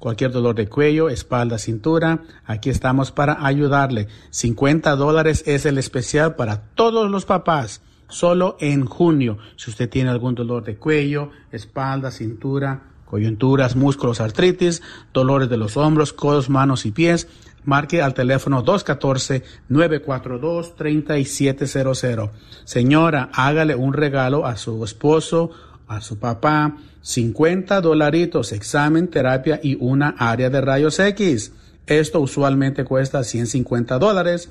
cualquier dolor de cuello, espalda, cintura, aquí estamos para ayudarle. 50 dólares es el especial para todos los papás, solo en junio. Si usted tiene algún dolor de cuello, espalda, cintura, coyunturas, músculos, artritis, dolores de los hombros, codos, manos y pies, marque al teléfono 214-942-3700. Señora, hágale un regalo a su esposo, a su papá, 50 dolaritos, examen, terapia y una área de rayos X. Esto usualmente cuesta 150 dólares.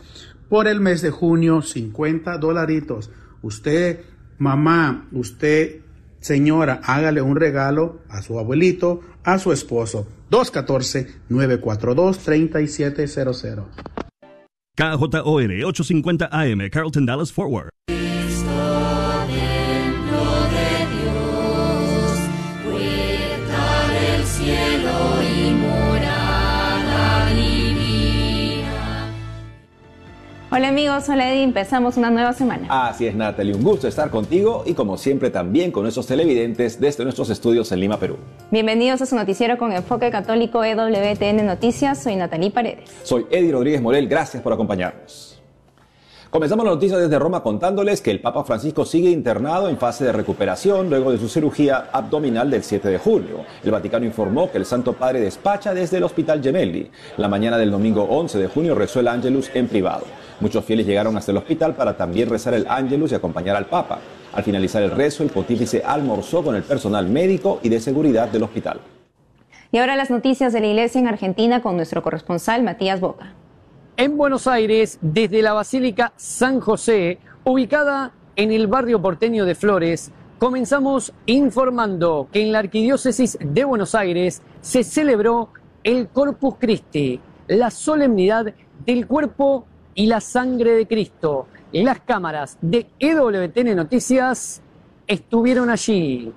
Por el mes de junio, 50 dolaritos. Usted, mamá, usted, señora, hágale un regalo a su abuelito, a su esposo. 214-942-3700. KJOR 850 AM, Carlton Dallas Forward. Hola amigos, hola Eddie, empezamos una nueva semana. Así es Natalie, un gusto estar contigo y como siempre también con nuestros televidentes desde nuestros estudios en Lima, Perú. Bienvenidos a su noticiero con enfoque católico EWTN Noticias, soy Natalie Paredes. Soy Eddie Rodríguez Morel, gracias por acompañarnos. Comenzamos la noticia desde Roma contándoles que el Papa Francisco sigue internado en fase de recuperación luego de su cirugía abdominal del 7 de julio. El Vaticano informó que el Santo Padre despacha desde el Hospital Gemelli. La mañana del domingo 11 de junio rezó el Ángelus en privado. Muchos fieles llegaron hasta el hospital para también rezar el Ángelus y acompañar al Papa. Al finalizar el rezo, el pontífice almorzó con el personal médico y de seguridad del hospital. Y ahora las noticias de la iglesia en Argentina con nuestro corresponsal Matías Boca. En Buenos Aires, desde la Basílica San José, ubicada en el barrio porteño de Flores, comenzamos informando que en la Arquidiócesis de Buenos Aires se celebró el Corpus Christi, la solemnidad del cuerpo y la sangre de Cristo. Las cámaras de EWTN Noticias estuvieron allí.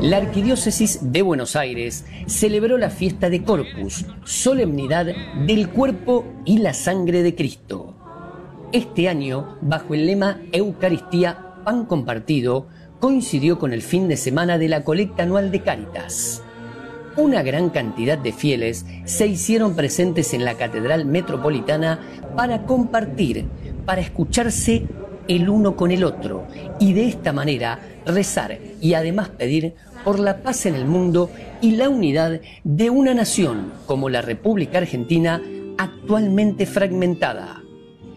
La Arquidiócesis de Buenos Aires celebró la fiesta de Corpus, solemnidad del cuerpo y la sangre de Cristo. Este año, bajo el lema Eucaristía, pan compartido, coincidió con el fin de semana de la colecta anual de Cáritas una gran cantidad de fieles se hicieron presentes en la Catedral Metropolitana para compartir, para escucharse el uno con el otro y de esta manera rezar y además pedir por la paz en el mundo y la unidad de una nación como la República Argentina actualmente fragmentada.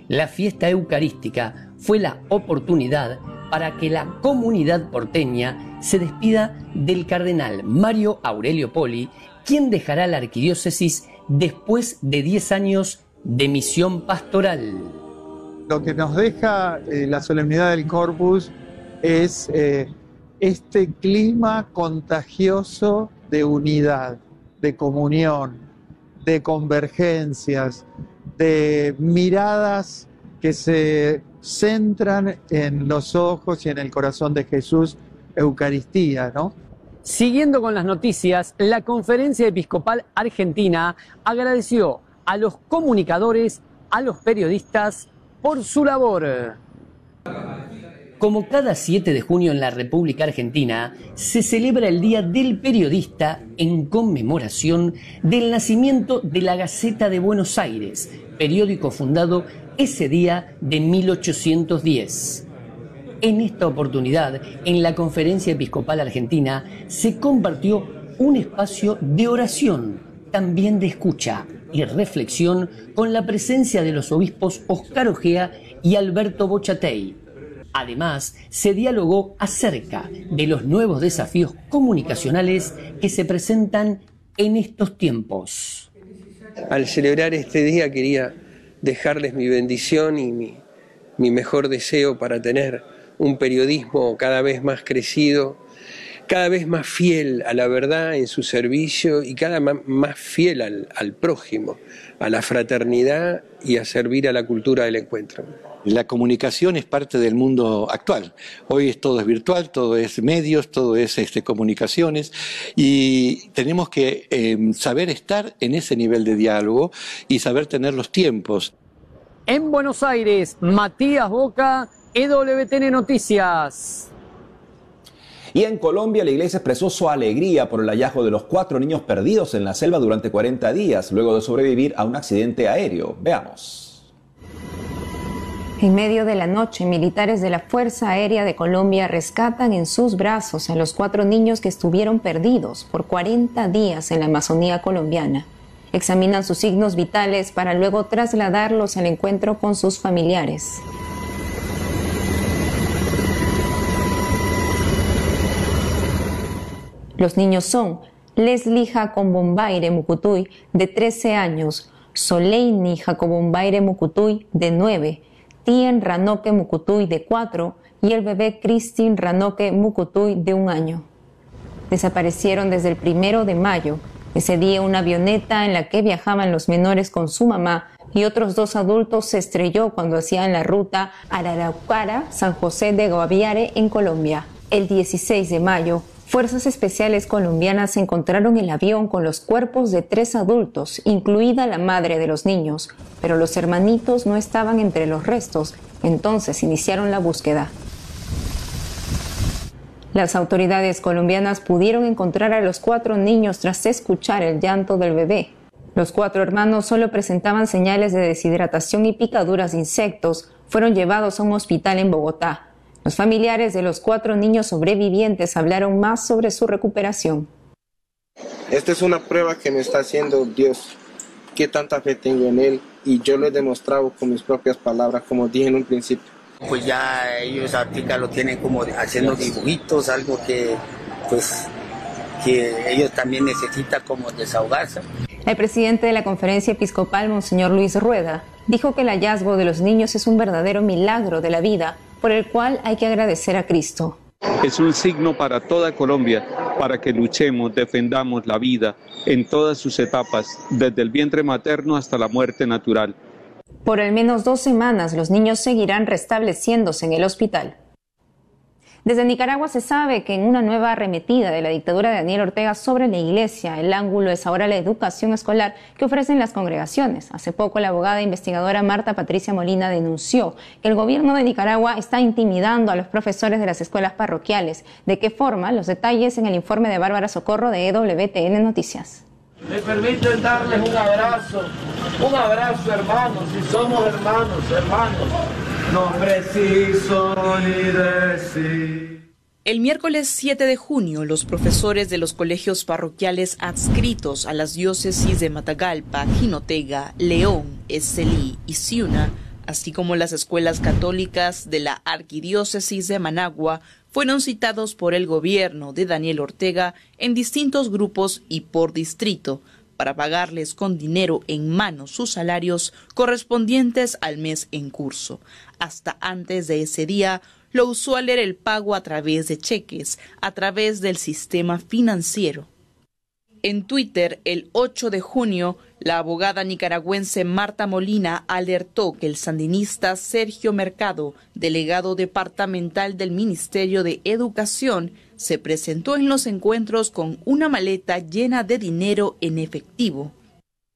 La fiesta eucarística fue la oportunidad para que la comunidad porteña se despida del cardenal Mario Aurelio Poli, quien dejará la arquidiócesis después de 10 años de misión pastoral. Lo que nos deja eh, la solemnidad del Corpus es eh, este clima contagioso de unidad, de comunión, de convergencias, de miradas que se centran en los ojos y en el corazón de Jesús, Eucaristía, ¿no? Siguiendo con las noticias, la Conferencia Episcopal Argentina agradeció a los comunicadores, a los periodistas, por su labor. Como cada 7 de junio en la República Argentina, se celebra el Día del Periodista en conmemoración del nacimiento de la Gaceta de Buenos Aires, periódico fundado ese día de 1810. En esta oportunidad, en la Conferencia Episcopal Argentina, se compartió un espacio de oración, también de escucha y reflexión con la presencia de los obispos Oscar Ojea y Alberto Bochatey. Además, se dialogó acerca de los nuevos desafíos comunicacionales que se presentan en estos tiempos. Al celebrar este día quería dejarles mi bendición y mi, mejor deseo para tener un periodismo cada vez más crecido, cada vez más fiel a la verdad en su servicio y cada vez más fiel al prójimo, a la fraternidad y a servir a la cultura del encuentro. La comunicación es parte del mundo actual. Hoy es, todo es virtual, todo es medios, todo es este, comunicaciones y tenemos que eh, saber estar en ese nivel de diálogo y saber tener los tiempos. En Buenos Aires, Matías Boca, EWTN Noticias. Y en Colombia la iglesia expresó su alegría por el hallazgo de los cuatro niños perdidos en la selva durante 40 días, luego de sobrevivir a un accidente aéreo. Veamos. En medio de la noche, militares de la Fuerza Aérea de Colombia rescatan en sus brazos a los cuatro niños que estuvieron perdidos por 40 días en la Amazonía colombiana. Examinan sus signos vitales para luego trasladarlos al encuentro con sus familiares. Los niños son Leslie Jacobombaire Mucutuy, de 13 años, Soleini Jacobombaire Mucutuy, de 9, Tien Ranoque Mucutuy de 4 y el bebé Christine Ranoque Mucutuy de un año. Desaparecieron desde el primero de mayo. Ese día una avioneta en la que viajaban los menores con su mamá y otros dos adultos se estrelló cuando hacían la ruta Araraucara-San José de Guaviare en Colombia. El 16 de mayo, Fuerzas Especiales colombianas encontraron el avión con los cuerpos de tres adultos, incluida la madre de los niños, pero los hermanitos no estaban entre los restos, entonces iniciaron la búsqueda. Las autoridades colombianas pudieron encontrar a los cuatro niños tras escuchar el llanto del bebé. Los cuatro hermanos solo presentaban señales de deshidratación y picaduras de insectos. Fueron llevados a un hospital en Bogotá. Los familiares de los cuatro niños sobrevivientes hablaron más sobre su recuperación. Esta es una prueba que me está haciendo Dios, qué tanta fe tengo en Él y yo lo he demostrado con mis propias palabras, como dije en un principio. Pues ya ellos ahorita lo tienen como haciendo dibujitos, algo que pues que ellos también necesitan como desahogarse. El presidente de la conferencia episcopal, Monseñor Luis Rueda, dijo que el hallazgo de los niños es un verdadero milagro de la vida por el cual hay que agradecer a Cristo. Es un signo para toda Colombia, para que luchemos, defendamos la vida en todas sus etapas, desde el vientre materno hasta la muerte natural. Por al menos dos semanas los niños seguirán restableciéndose en el hospital. Desde Nicaragua se sabe que en una nueva arremetida de la dictadura de Daniel Ortega sobre la iglesia, el ángulo es ahora la educación escolar que ofrecen las congregaciones. Hace poco la abogada e investigadora Marta Patricia Molina denunció que el gobierno de Nicaragua está intimidando a los profesores de las escuelas parroquiales. ¿De qué forma? Los detalles en el informe de Bárbara Socorro de EWTN Noticias. Me permiten darles un abrazo, un abrazo hermanos, si somos hermanos, hermanos. No preciso ni decir. El miércoles 7 de junio, los profesores de los colegios parroquiales adscritos a las diócesis de Matagalpa, Jinotega, León, Estelí y Ciuna, así como las escuelas católicas de la arquidiócesis de Managua, fueron citados por el gobierno de Daniel Ortega en distintos grupos y por distrito para pagarles con dinero en mano sus salarios correspondientes al mes en curso. Hasta antes de ese día, lo usual era el pago a través de cheques, a través del sistema financiero. En Twitter, el 8 de junio, la abogada nicaragüense Marta Molina alertó que el sandinista Sergio Mercado, delegado departamental del Ministerio de Educación, se presentó en los encuentros con una maleta llena de dinero en efectivo.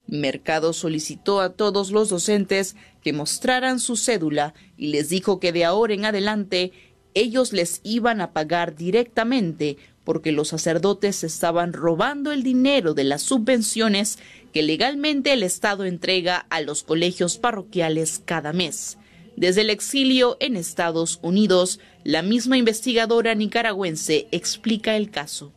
Mercado solicitó a todos los docentes que mostraran su cédula y les dijo que de ahora en adelante ellos les iban a pagar directamente porque los sacerdotes estaban robando el dinero de las subvenciones que legalmente el Estado entrega a los colegios parroquiales cada mes. Desde el exilio en Estados Unidos, la misma investigadora nicaragüense explica el caso.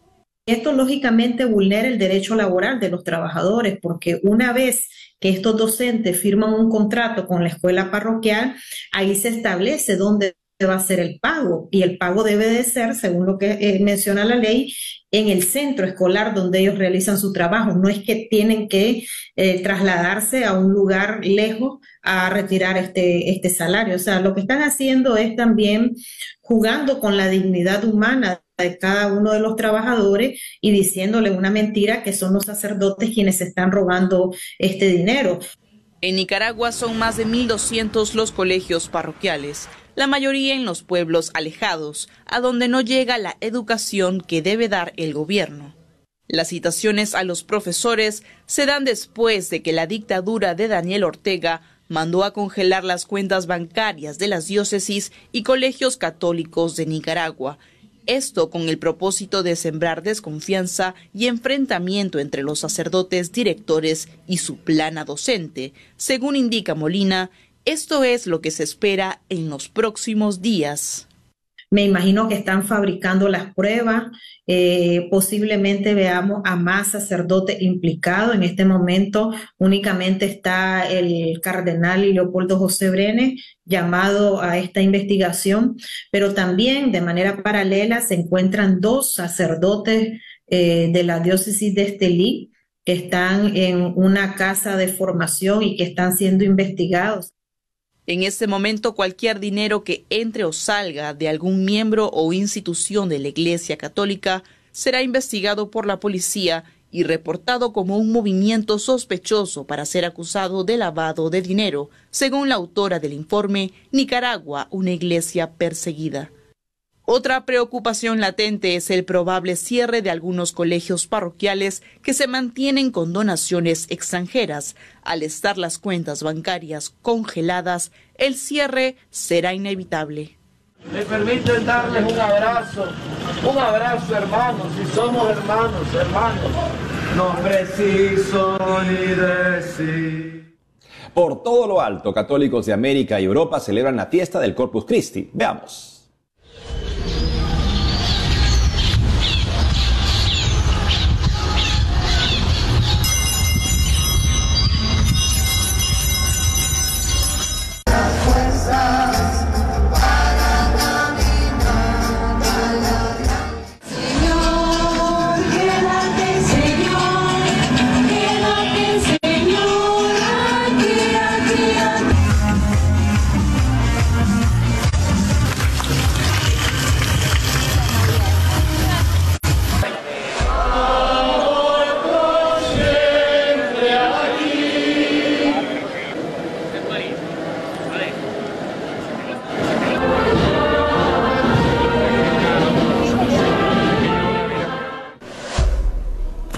Esto lógicamente vulnera el derecho laboral de los trabajadores porque una vez que estos docentes firman un contrato con la escuela parroquial, ahí se establece dónde va a ser el pago y el pago debe de ser, según lo que eh, menciona la ley, en el centro escolar donde ellos realizan su trabajo. No es que tienen que eh, trasladarse a un lugar lejos a retirar este, este salario. O sea, lo que están haciendo es también jugando con la dignidad humana de cada uno de los trabajadores y diciéndole una mentira que son los sacerdotes quienes están robando este dinero. En Nicaragua son más de 1.200 los colegios parroquiales, la mayoría en los pueblos alejados, a donde no llega la educación que debe dar el gobierno. Las citaciones a los profesores se dan después de que la dictadura de Daniel Ortega mandó a congelar las cuentas bancarias de las diócesis y colegios católicos de Nicaragua Esto con el propósito de sembrar desconfianza y enfrentamiento entre los sacerdotes directores y su plana docente. Según indica Molina, esto es lo que se espera en los próximos días. Me imagino que están fabricando las pruebas. Eh, posiblemente veamos a más sacerdotes implicados. En este momento únicamente está el cardenal Leopoldo José Brenes llamado a esta investigación, pero también de manera paralela se encuentran dos sacerdotes eh, de la diócesis de Estelí que están en una casa de formación y que están siendo investigados. En este momento, cualquier dinero que entre o salga de algún miembro o institución de la Iglesia Católica será investigado por la policía y reportado como un movimiento sospechoso para ser acusado de lavado de dinero, según la autora del informe Nicaragua, una iglesia perseguida. Otra preocupación latente es el probable cierre de algunos colegios parroquiales que se mantienen con donaciones extranjeras. Al estar las cuentas bancarias congeladas, el cierre será inevitable. Me permiten darles un abrazo, un abrazo hermanos, si somos hermanos, hermanos, no preciso ni decir. Por todo lo alto, católicos de América y Europa celebran la fiesta del Corpus Christi. Veamos.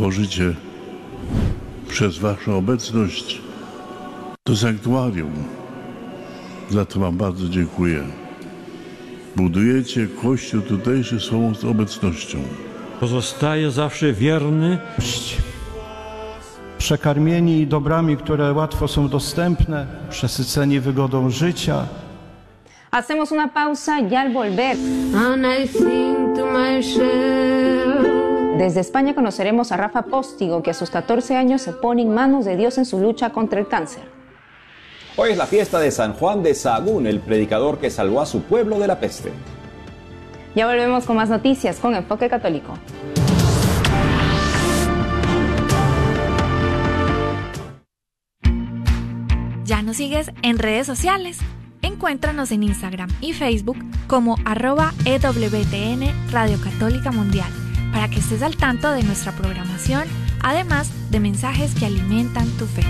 Tworzycie przez Waszą obecność to sanktuarium. Za to Wam bardzo dziękuję. Budujecie Kościół tutejszy swoją obecnością. Pozostaje zawsze wierny. Przekarmieni dobrami, które łatwo są dostępne, przesyceni wygodą życia. Hacemos una pausa y al volver. And I think to myself. Desde España conoceremos a Rafa Póstigo, que a sus 14 años se pone en manos de Dios en su lucha contra el cáncer. Hoy es la fiesta de San Juan de Sahagún, el predicador que salvó a su pueblo de la peste. Ya volvemos con más noticias con Enfoque Católico. ¿Ya nos sigues en redes sociales? Encuéntranos en Instagram y Facebook como arroba EWTN Radio Católica Mundial que estés al tanto de nuestra programación, además de mensajes que alimentan tu fe.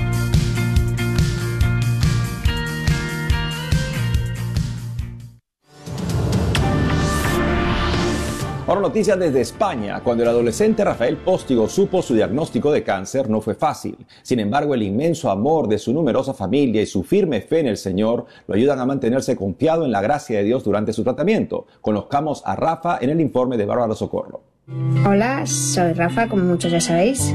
Ahora noticias desde España. Cuando el adolescente Rafael Póstigo supo su diagnóstico de cáncer no fue fácil. Sin embargo, el inmenso amor de su numerosa familia y su firme fe en el Señor lo ayudan a mantenerse confiado en la gracia de Dios durante su tratamiento. Conozcamos a Rafa en el informe de Bárbara Socorro. Hola, soy Rafa, como muchos ya sabéis.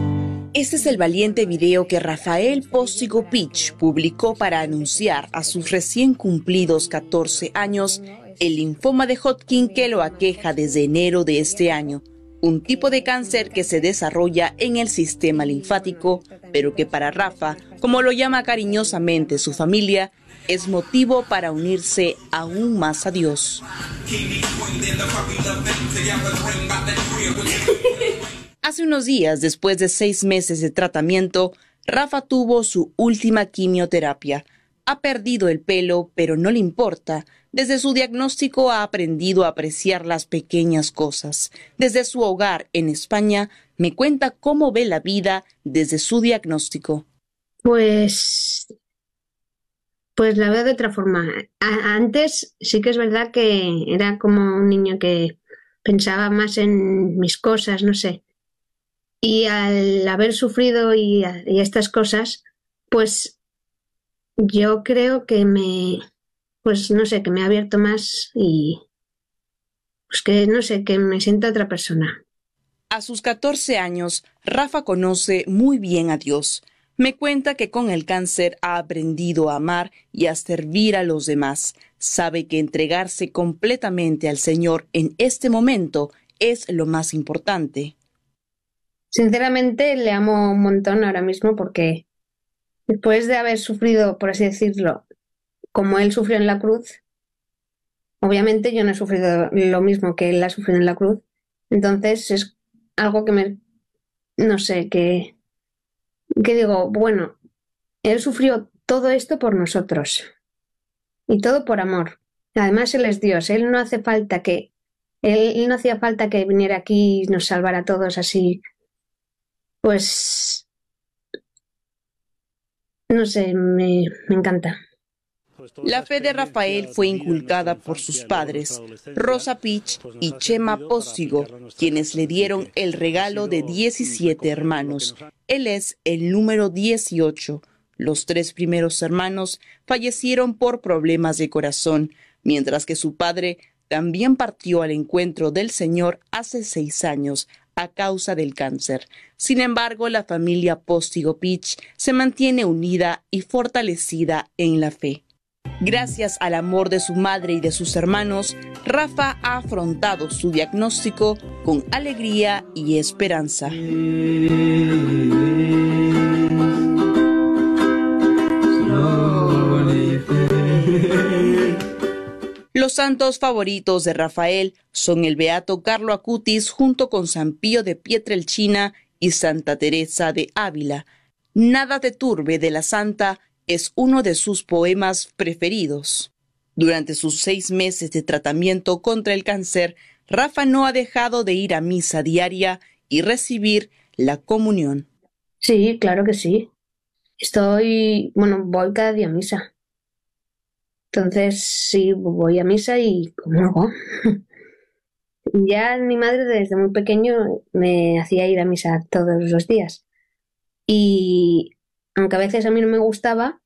Este es el valiente video que Rafael Póstigo Pitch publicó para anunciar a sus recién cumplidos 14 años el linfoma de Hodgkin que lo aqueja desde enero de este año, un tipo de cáncer que se desarrolla en el sistema linfático, pero que para Rafa, como lo llama cariñosamente su familia, es motivo para unirse aún más a Dios. Hace unos días, después de seis meses de tratamiento, Rafa tuvo su última quimioterapia. Ha perdido el pelo, pero no le importa. Desde su diagnóstico ha aprendido a apreciar las pequeñas cosas. Desde su hogar en España me cuenta cómo ve la vida desde su diagnóstico. Pues pues la veo de otra forma. antes sí que es verdad que era como un niño que pensaba más en mis cosas, no sé. Y al haber sufrido y, y estas cosas, pues yo creo que me, pues no sé, que me ha abierto más y pues que no sé, que me sienta otra persona. A sus 14 años, Rafa conoce muy bien a Dios. Me cuenta que con el cáncer ha aprendido a amar y a servir a los demás. Sabe que entregarse completamente al Señor en este momento es lo más importante. Sinceramente le amo un montón ahora mismo porque después de haber sufrido, por así decirlo, como él sufrió en la cruz, obviamente yo no he sufrido lo mismo que él ha sufrido en la cruz. Entonces es algo que me, no sé, que, que digo, bueno, él sufrió todo esto por nosotros y todo por amor. Además, Él es Dios, Él no hace falta que, Él, no hacía falta que viniera aquí y nos salvara a todos así. Pues, no sé, me, me encanta. La fe de Rafael fue inculcada por sus padres, Rosa Pich y Chema Póstigo, quienes le dieron el regalo de 17 hermanos. Él es el número 18. Los tres primeros hermanos fallecieron por problemas de corazón, mientras que su padre también partió al encuentro del Señor hace seis años a causa del cáncer. Sin embargo, la familia Póstigo Pich se mantiene unida y fortalecida en la fe. Gracias al amor de su madre y de sus hermanos, Rafa ha afrontado su diagnóstico con alegría y esperanza. Los santos favoritos de Rafael son el beato Carlo Acutis junto con San Pío de Pietrelcina y Santa Teresa de Ávila. Nada te turbe de la santa es uno de sus poemas preferidos. Durante sus seis meses de tratamiento contra el cáncer, Rafa no ha dejado de ir a misa diaria y recibir la comunión. Sí, claro que sí. Estoy, bueno, voy cada día a misa. Entonces, sí, voy a misa y como hago. ya mi madre desde muy pequeño me hacía ir a misa todos los días. Y aunque a veces a mí no me gustaba,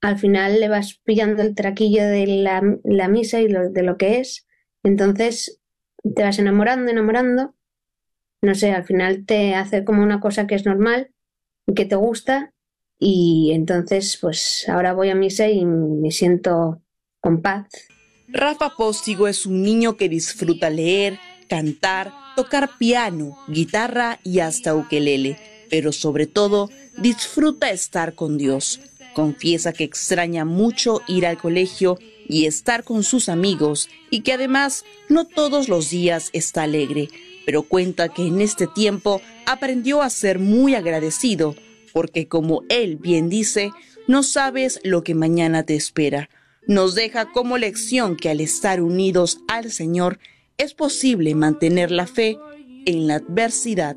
al final le vas pillando el traquillo de la, misa y de lo que es. Entonces te vas enamorando, enamorando. No sé, al final te hace como una cosa que es normal que te gusta. Y entonces, pues ahora voy a misa y me siento con paz. Rafa Póstigo es un niño que disfruta leer, cantar, tocar piano, guitarra y hasta ukelele, pero sobre todo disfruta estar con Dios. Confiesa que extraña mucho ir al colegio y estar con sus amigos y que además no todos los días está alegre, pero cuenta que en este tiempo aprendió a ser muy agradecido porque como él bien dice, no sabes lo que mañana te espera. Nos deja como lección que al estar unidos al Señor es posible mantener la fe en la adversidad.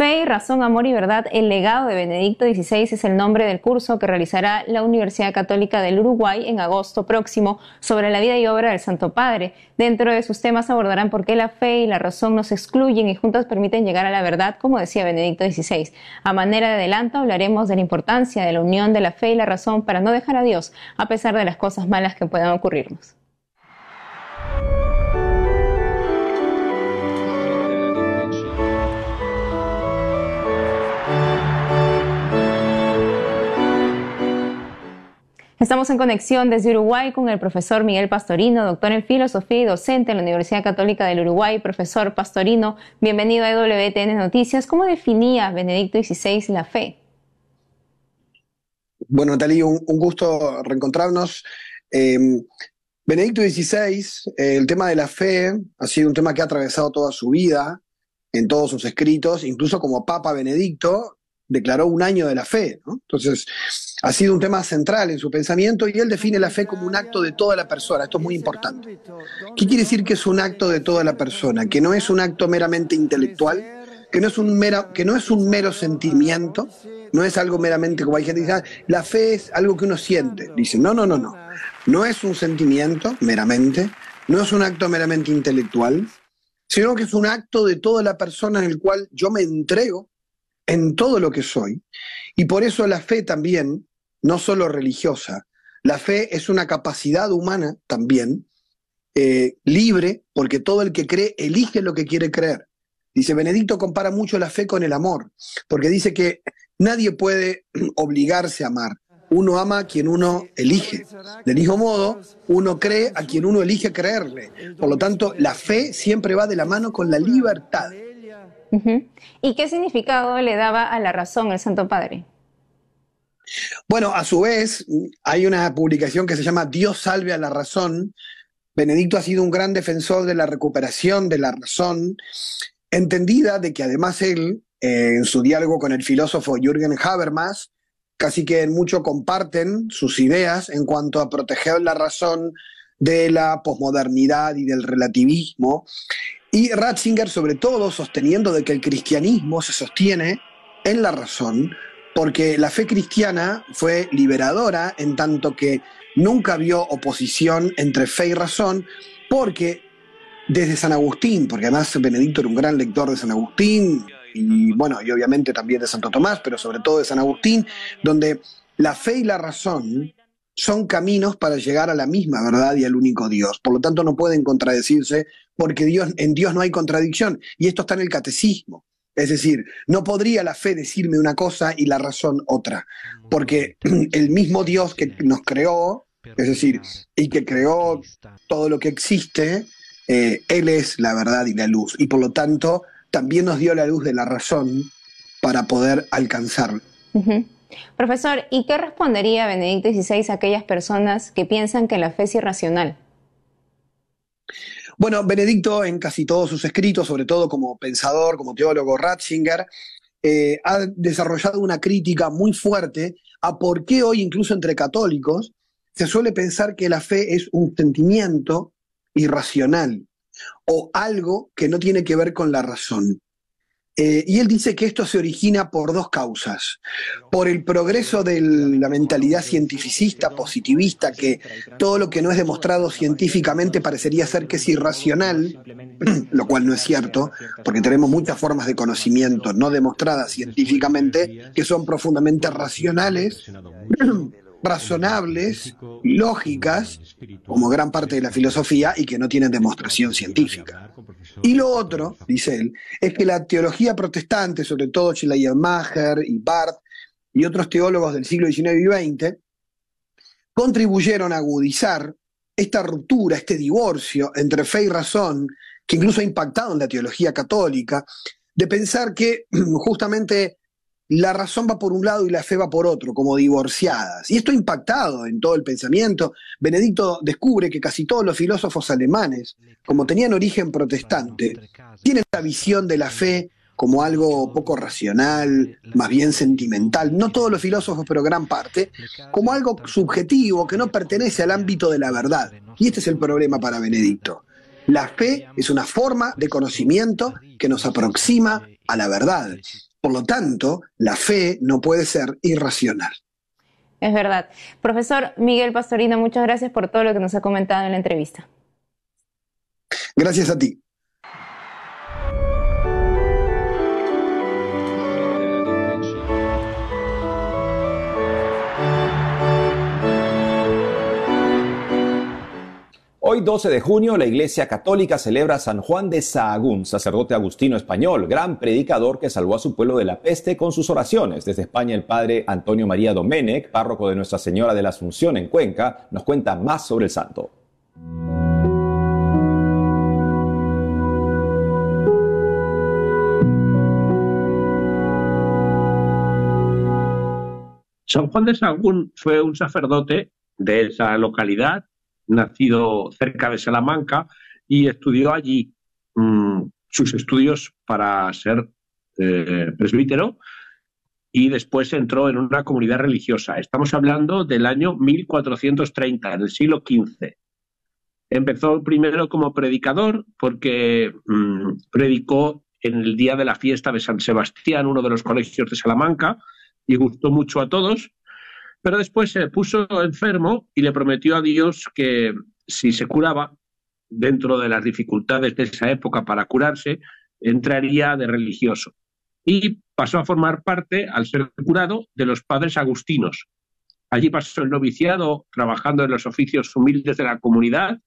Fe, razón, amor y verdad, el legado de Benedicto XVI es el nombre del curso que realizará la Universidad Católica del Uruguay en agosto próximo sobre la vida y obra del Santo Padre. Dentro de sus temas abordarán por qué la fe y la razón nos excluyen y juntas permiten llegar a la verdad, como decía Benedicto XVI. A manera de adelanto hablaremos de la importancia de la unión de la fe y la razón para no dejar a Dios, a pesar de las cosas malas que puedan ocurrirnos. Estamos en conexión desde Uruguay con el profesor Miguel Pastorino, doctor en filosofía y docente en la Universidad Católica del Uruguay. Profesor Pastorino, bienvenido a WTN Noticias. ¿Cómo definía Benedicto XVI la fe? Bueno, Natalie, un, gusto reencontrarnos. Em, Benedicto XVI, el tema de la fe ha sido un tema que ha atravesado toda su vida, en todos sus escritos, incluso como Papa Benedicto, declaró un año de la fe. Entonces, ha sido un tema central en su pensamiento y él define la fe como un acto de toda la persona. Esto es muy importante. ¿Qué quiere decir que es un acto de toda la persona? Que no es un acto meramente intelectual, que no es un mero, que no es un mero sentimiento, no es algo meramente como hay gente que dice, ah, la fe es algo que uno siente. Dice, no, no, no, no. No es un sentimiento meramente, no es un acto meramente intelectual, sino que es un acto de toda la persona en el cual yo me entrego en todo lo que soy. Y por eso la fe también, no solo religiosa, la fe es una capacidad humana también, eh, libre, porque todo el que cree elige lo que quiere creer. Dice, Benedicto compara mucho la fe con el amor, porque dice que nadie puede obligarse a amar. Uno ama a quien uno elige. Del mismo modo, uno cree a quien uno elige creerle. Por lo tanto, la fe siempre va de la mano con la libertad. ¿Y qué significado le daba a la razón el Santo Padre? Bueno, a su vez, hay una publicación que se llama Dios salve a la razón. Benedicto ha sido un gran defensor de la recuperación de la razón, entendida de que además él, eh, en su diálogo con el filósofo Jürgen Habermas, casi que en mucho comparten sus ideas en cuanto a proteger la razón de la posmodernidad y del relativismo. Y Ratzinger, sobre todo, sosteniendo de que el cristianismo se sostiene en la razón, porque la fe cristiana fue liberadora en tanto que nunca vio oposición entre fe y razón, porque desde San Agustín, porque además Benedicto era un gran lector de San Agustín, y bueno, y obviamente también de Santo Tomás, pero sobre todo de San Agustín, donde la fe y la razón son caminos para llegar a la misma verdad y al único Dios. Por lo tanto, no pueden contradecirse porque Dios, en Dios no hay contradicción. Y esto está en el catecismo. Es decir, no podría la fe decirme una cosa y la razón otra, porque el mismo Dios que nos creó, es decir, y que creó todo lo que existe, eh, Él es la verdad y la luz, y por lo tanto también nos dio la luz de la razón para poder alcanzarlo. Profesor, ¿y qué respondería Benedicto XVI a aquellas personas que piensan que la fe es irracional? Bueno, Benedicto en casi todos sus escritos, sobre todo como pensador, como teólogo Ratzinger, eh, ha desarrollado una crítica muy fuerte a por qué hoy, incluso entre católicos, se suele pensar que la fe es un sentimiento irracional o algo que no tiene que ver con la razón. Eh, y él dice que esto se origina por dos causas. Por el progreso de la mentalidad cientificista, positivista, que todo lo que no es demostrado científicamente parecería ser que es irracional, lo cual no es cierto, porque tenemos muchas formas de conocimiento no demostradas científicamente que son profundamente racionales razonables, lógicas, como gran parte de la filosofía, y que no tienen demostración científica. Y lo otro, dice él, es que la teología protestante, sobre todo Schleiermacher y Barth y otros teólogos del siglo XIX y XX, contribuyeron a agudizar esta ruptura, este divorcio entre fe y razón, que incluso ha impactado en la teología católica, de pensar que justamente la razón va por un lado y la fe va por otro, como divorciadas. Y esto ha impactado en todo el pensamiento. Benedicto descubre que casi todos los filósofos alemanes, como tenían origen protestante, tienen la visión de la fe como algo poco racional, más bien sentimental, no todos los filósofos, pero gran parte, como algo subjetivo que no pertenece al ámbito de la verdad. Y este es el problema para Benedicto. La fe es una forma de conocimiento que nos aproxima a la verdad. Por lo tanto, la fe no puede ser irracional. Es verdad. Profesor Miguel Pastorino, muchas gracias por todo lo que nos ha comentado en la entrevista. Gracias a ti. Hoy 12 de junio la Iglesia Católica celebra a San Juan de Sahagún, sacerdote agustino español, gran predicador que salvó a su pueblo de la peste con sus oraciones. Desde España el padre Antonio María Domenech, párroco de Nuestra Señora de la Asunción en Cuenca, nos cuenta más sobre el santo. San Juan de Sahagún fue un sacerdote de esa localidad nacido cerca de Salamanca y estudió allí mm, sus estudios para ser eh, presbítero y después entró en una comunidad religiosa. Estamos hablando del año 1430, del siglo XV. Empezó primero como predicador porque mm, predicó en el día de la fiesta de San Sebastián, uno de los colegios de Salamanca, y gustó mucho a todos. Pero después se puso enfermo y le prometió a Dios que si se curaba, dentro de las dificultades de esa época para curarse, entraría de religioso. Y pasó a formar parte, al ser curado, de los padres agustinos. Allí pasó el noviciado trabajando en los oficios humildes de la comunidad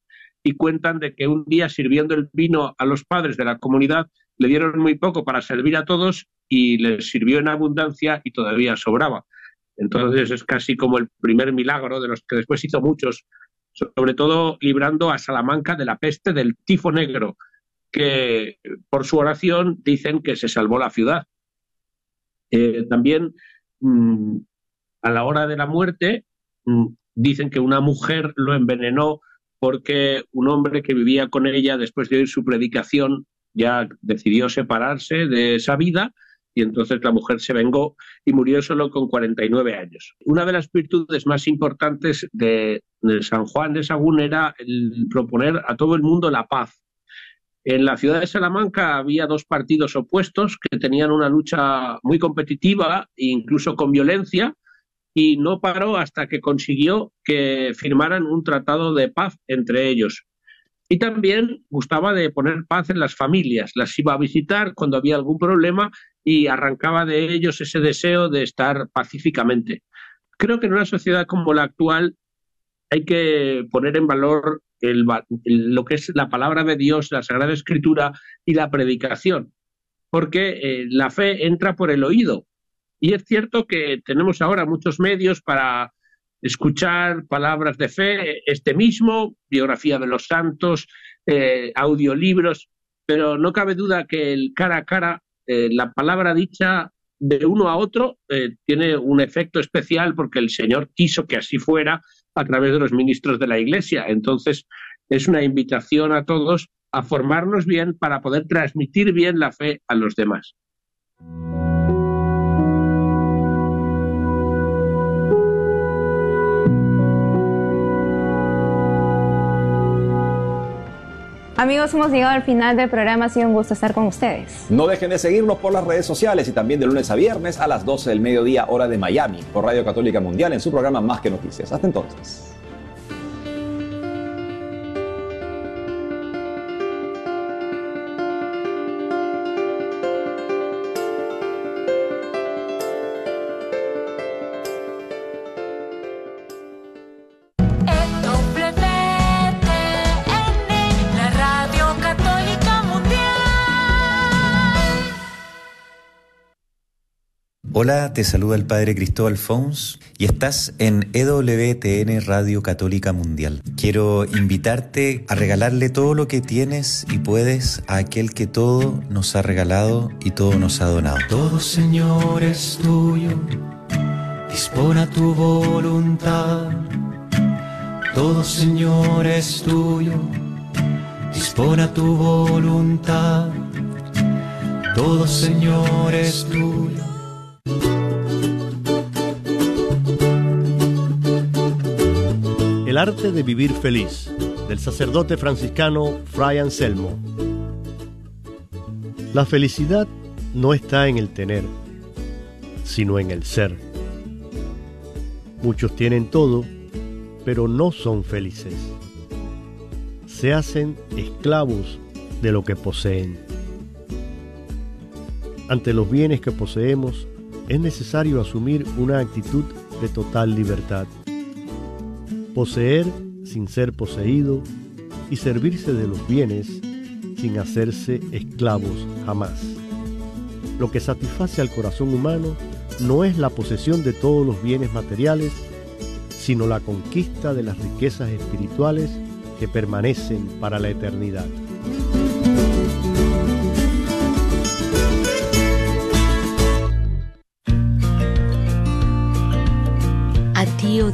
y cuentan de que un día sirviendo el vino a los padres de la comunidad le dieron muy poco para servir a todos y les sirvió en abundancia y todavía sobraba. Entonces es casi como el primer milagro de los que después hizo muchos, sobre todo librando a Salamanca de la peste del tifo negro, que por su oración dicen que se salvó la ciudad. Eh, también mm, a la hora de la muerte mm, dicen que una mujer lo envenenó porque un hombre que vivía con ella después de oír su predicación ya decidió separarse de esa vida y entonces la mujer se vengó y murió solo con 49 años. Una de las virtudes más importantes de, San Juan de Sagún era el proponer a todo el mundo la paz. En la ciudad de Salamanca había dos partidos opuestos que tenían una lucha muy competitiva incluso con violencia y no paró hasta que consiguió que firmaran un tratado de paz entre ellos. Y también gustaba de poner paz en las familias, las iba a visitar cuando había algún problema y arrancaba de ellos ese deseo de estar pacíficamente. Creo que en una sociedad como la actual hay que poner en valor lo que es la palabra de Dios, la Sagrada Escritura y la predicación, porque eh, la fe entra por el oído. Y es cierto que tenemos ahora muchos medios para escuchar palabras de fe, este mismo, biografía de los santos, eh, audiolibros, pero no cabe duda que el cara a cara eh, la palabra dicha de uno a otro eh, tiene un efecto especial porque el Señor quiso que así fuera a través de los ministros de la Iglesia. Entonces, es una invitación a todos a formarnos bien para poder transmitir bien la fe a los demás. Amigos, hemos llegado al final del programa. Ha sido un gusto estar con ustedes. No dejen de seguirnos por las redes sociales y también de lunes a viernes a las 12 del mediodía, hora de Miami, por Radio Católica Mundial en su programa Más que Noticias. Hasta entonces. Hola, te saluda el Padre Cristóbal Fons y estás en EWTN Radio Católica Mundial. Quiero invitarte a regalarle todo lo que tienes y puedes a aquel que todo nos ha regalado y todo nos ha donado. Todo Señor es tuyo, dispona tu voluntad. Todo Señor es tuyo, dispona tu voluntad. Todo Señor es tuyo El arte de vivir feliz, del sacerdote franciscano Fray Anselmo. La felicidad no está en el tener, sino en el ser. Muchos tienen todo, pero no son felices. Se hacen esclavos de lo que poseen. Ante los bienes que poseemos, es necesario asumir una actitud de total libertad poseer sin ser poseído y servirse de los bienes sin hacerse esclavos jamás. Lo que satisface al corazón humano no es la posesión de todos los bienes materiales, sino la conquista de las riquezas espirituales que permanecen para la eternidad.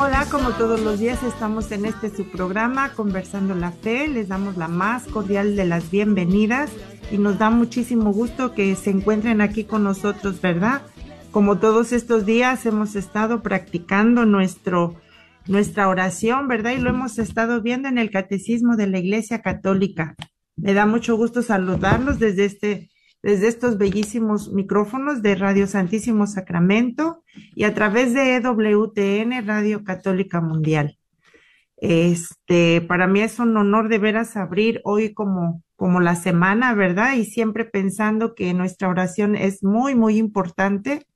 Hola, como todos los días estamos en este su programa Conversando la Fe. Les damos la más cordial de las bienvenidas y nos da muchísimo gusto que se encuentren aquí con nosotros, ¿verdad? Como todos estos días hemos estado practicando nuestro nuestra oración, ¿verdad? Y lo hemos estado viendo en el Catecismo de la Iglesia Católica. Me da mucho gusto saludarlos desde este desde estos bellísimos micrófonos de Radio Santísimo Sacramento y a través de EWTN Radio Católica Mundial. Este, para mí es un honor de veras abrir hoy como, como la semana, ¿verdad? Y siempre pensando que nuestra oración es muy, muy importante,